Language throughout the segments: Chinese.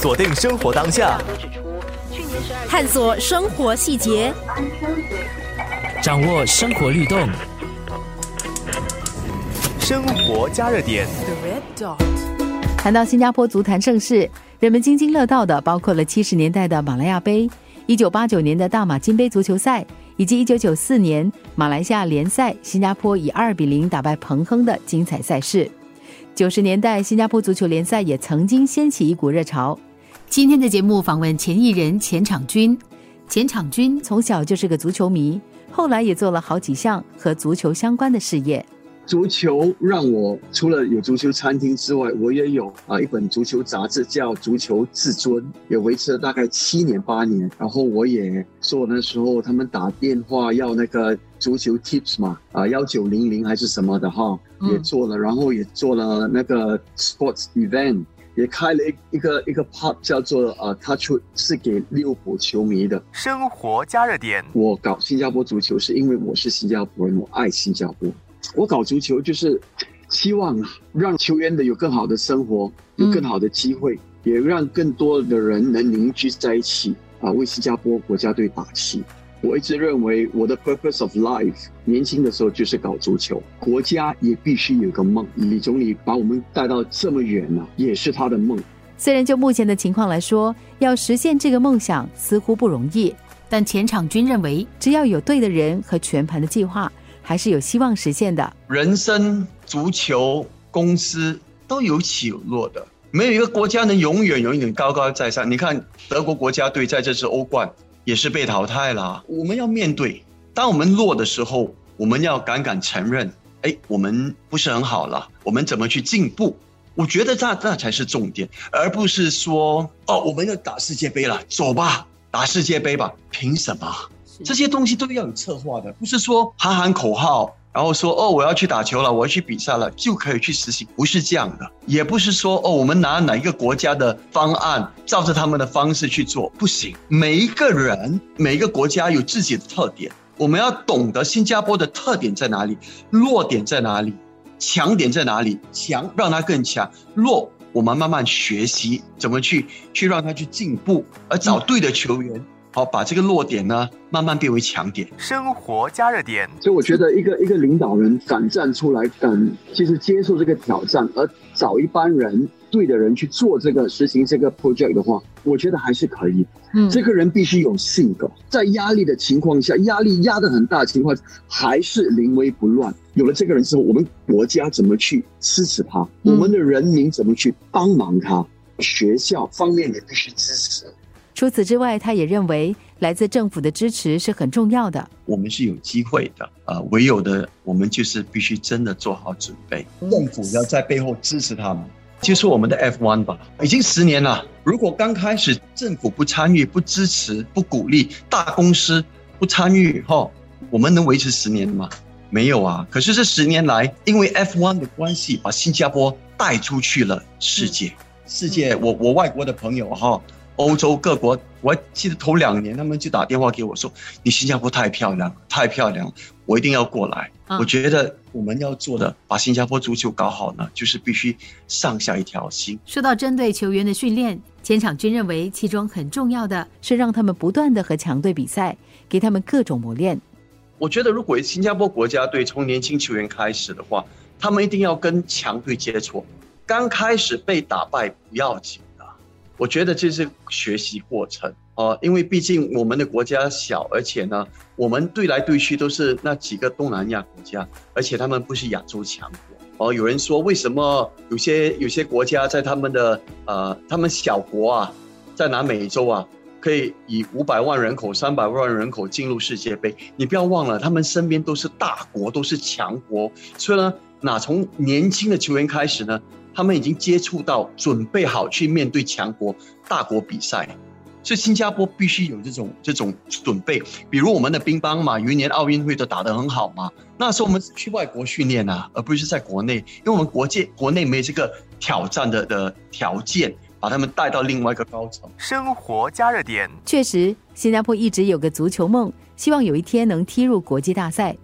锁定生活当下，探索生活细节，掌握生活律动，生活加热点。谈到新加坡足坛盛世，人们津津乐道的包括了七十年代的马来亚杯、一九八九年的大马金杯足球赛，以及一九九四年马来西亚联赛新加坡以二比零打败彭亨的精彩赛事。九十年代新加坡足球联赛也曾经掀起一股热潮。今天的节目访问前艺人钱场军，钱场军从小就是个足球迷，后来也做了好几项和足球相关的事业。足球让我除了有足球餐厅之外，我也有啊一本足球杂志叫《足球至尊》，也维持了大概七年八年。然后我也做那时候他们打电话要那个足球 tips 嘛，啊幺九零零还是什么的哈，也做了。然后也做了那个 sports event，也开了一一个一个 pub 叫做啊 touch，是给利物浦球迷的。生活加热点，我搞新加坡足球是因为我是新加坡人，我爱新加坡。我搞足球就是希望让球员的有更好的生活，有更好的机会，也让更多的人能凝聚在一起啊，为新加坡国家队打气。我一直认为我的 purpose of life，年轻的时候就是搞足球，国家也必须有个梦。李总理把我们带到这么远了，也是他的梦。虽然就目前的情况来说，要实现这个梦想似乎不容易，但前场军认为，只要有对的人和全盘的计划。还是有希望实现的。人生、足球、公司都有起有落的，没有一个国家能永远永远高高在上。你看德国国家队在这次欧冠也是被淘汰了。我们要面对，当我们落的时候，我们要敢敢承认，哎，我们不是很好了。我们怎么去进步？我觉得那那才是重点，而不是说哦，我们要打世界杯了，走吧，打世界杯吧，凭什么？这些东西都要有策划的，不是说喊喊口号，然后说哦我要去打球了，我要去比赛了就可以去实行，不是这样的。也不是说哦我们拿哪一个国家的方案，照着他们的方式去做，不行。每一个人，每一个国家有自己的特点，我们要懂得新加坡的特点在哪里，弱点在哪里，强点在哪里，强让它更强，弱我们慢慢学习怎么去去让它去进步，而找对的球员。好，把这个弱点呢，慢慢变为强点。生活加热点，所以我觉得一个一个领导人敢站出来，敢其实接受这个挑战，而找一班人对的人去做这个实行这个 project 的话，我觉得还是可以。嗯，这个人必须有性格，在压力的情况下，压力压得很大的情况，还是临危不乱。有了这个人之后，我们国家怎么去支持他？我们的人民怎么去帮忙他？学校方面也必须支持。除此之外，他也认为来自政府的支持是很重要的。我们是有机会的，呃，唯有的我们就是必须真的做好准备，政府要在背后支持他们。就是我们的 F one 吧，已经十年了。如果刚开始政府不参与、不支持、不鼓励，大公司不参与，哈，我们能维持十年吗？没有啊。可是这十年来，因为 F one 的关系，把新加坡带出去了世界。世界，我我外国的朋友哈。欧洲各国，我还记得头两年，他们就打电话给我说：“你新加坡太漂亮，太漂亮，我一定要过来。”我觉得我们要做的，把新加坡足球搞好呢，就是必须上下一条心。说到针对球员的训练，前场军认为其中很重要的是让他们不断的和强队比赛，给他们各种磨练。我觉得如果新加坡国家队从年轻球员开始的话，他们一定要跟强队接触，刚开始被打败不要紧。我觉得这是学习过程哦，因为毕竟我们的国家小，而且呢，我们对来对去都是那几个东南亚国家，而且他们不是亚洲强国哦。有人说，为什么有些有些国家在他们的呃，他们小国啊，在南美洲啊，可以以五百万人口、三百万人口进入世界杯？你不要忘了，他们身边都是大国，都是强国，所以呢，哪从年轻的球员开始呢？他们已经接触到，准备好去面对强国、大国比赛，所以新加坡必须有这种这种准备。比如我们的乒乓嘛，有一年奥运会都打得很好嘛，那时候我们去外国训练啊，而不是在国内，因为我们国界国内没这个挑战的的条件，把他们带到另外一个高层。生活加热点，确实，新加坡一直有个足球梦，希望有一天能踢入国际大赛。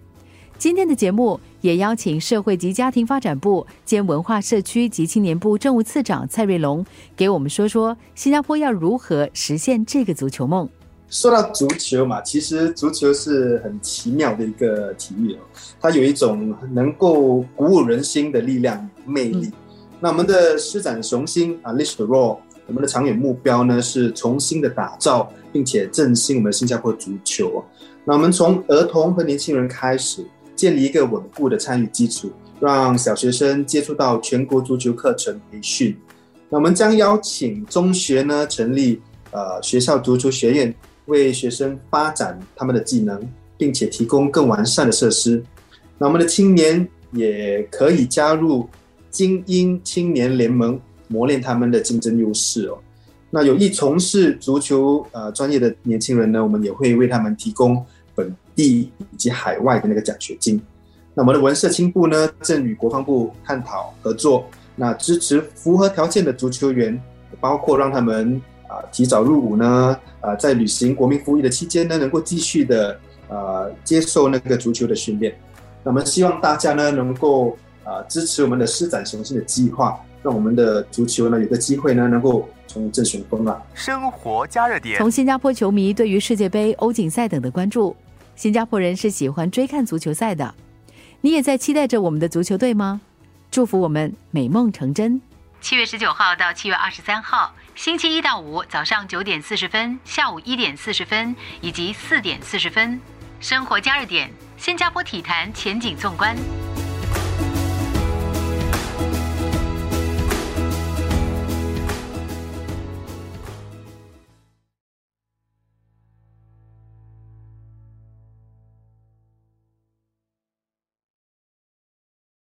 今天的节目。也邀请社会及家庭发展部兼文化社区及青年部政务次长蔡瑞龙，给我们说说新加坡要如何实现这个足球梦。说到足球嘛，其实足球是很奇妙的一个体育哦，它有一种能够鼓舞人心的力量魅力。那我们的施展雄心啊 l i s t the role，我们的长远目标呢是重新的打造并且振兴我们新加坡足球。那我们从儿童和年轻人开始，建立一个稳固的参与基础，让小学生接触到全国足球课程培训。那我们将邀请中学呢成立呃学校足球学院。为学生发展他们的技能，并且提供更完善的设施。那我们的青年也可以加入精英青年联盟，磨练他们的竞争优势哦。那有意从事足球呃专业的年轻人呢，我们也会为他们提供地以及海外的那个奖学金。那我们的文社青部呢，正与国防部探讨合作，那支持符合条件的足球员，包括让他们。啊，提早入伍呢，啊，在履行国民服役的期间呢，能够继续的呃接受那个足球的训练。那么希望大家呢能够啊支持我们的施展雄心的计划，让我们的足球呢有个机会呢能够重振雄风啊。生活加热点。从新加坡球迷对于世界杯、欧锦赛等的关注，新加坡人是喜欢追看足球赛的。你也在期待着我们的足球队吗？祝福我们美梦成真。七月十九号到七月二十三号，星期一到五早上九点四十分、下午一点四十分以及四点四十分，生活加热点，新加坡体坛前景纵观。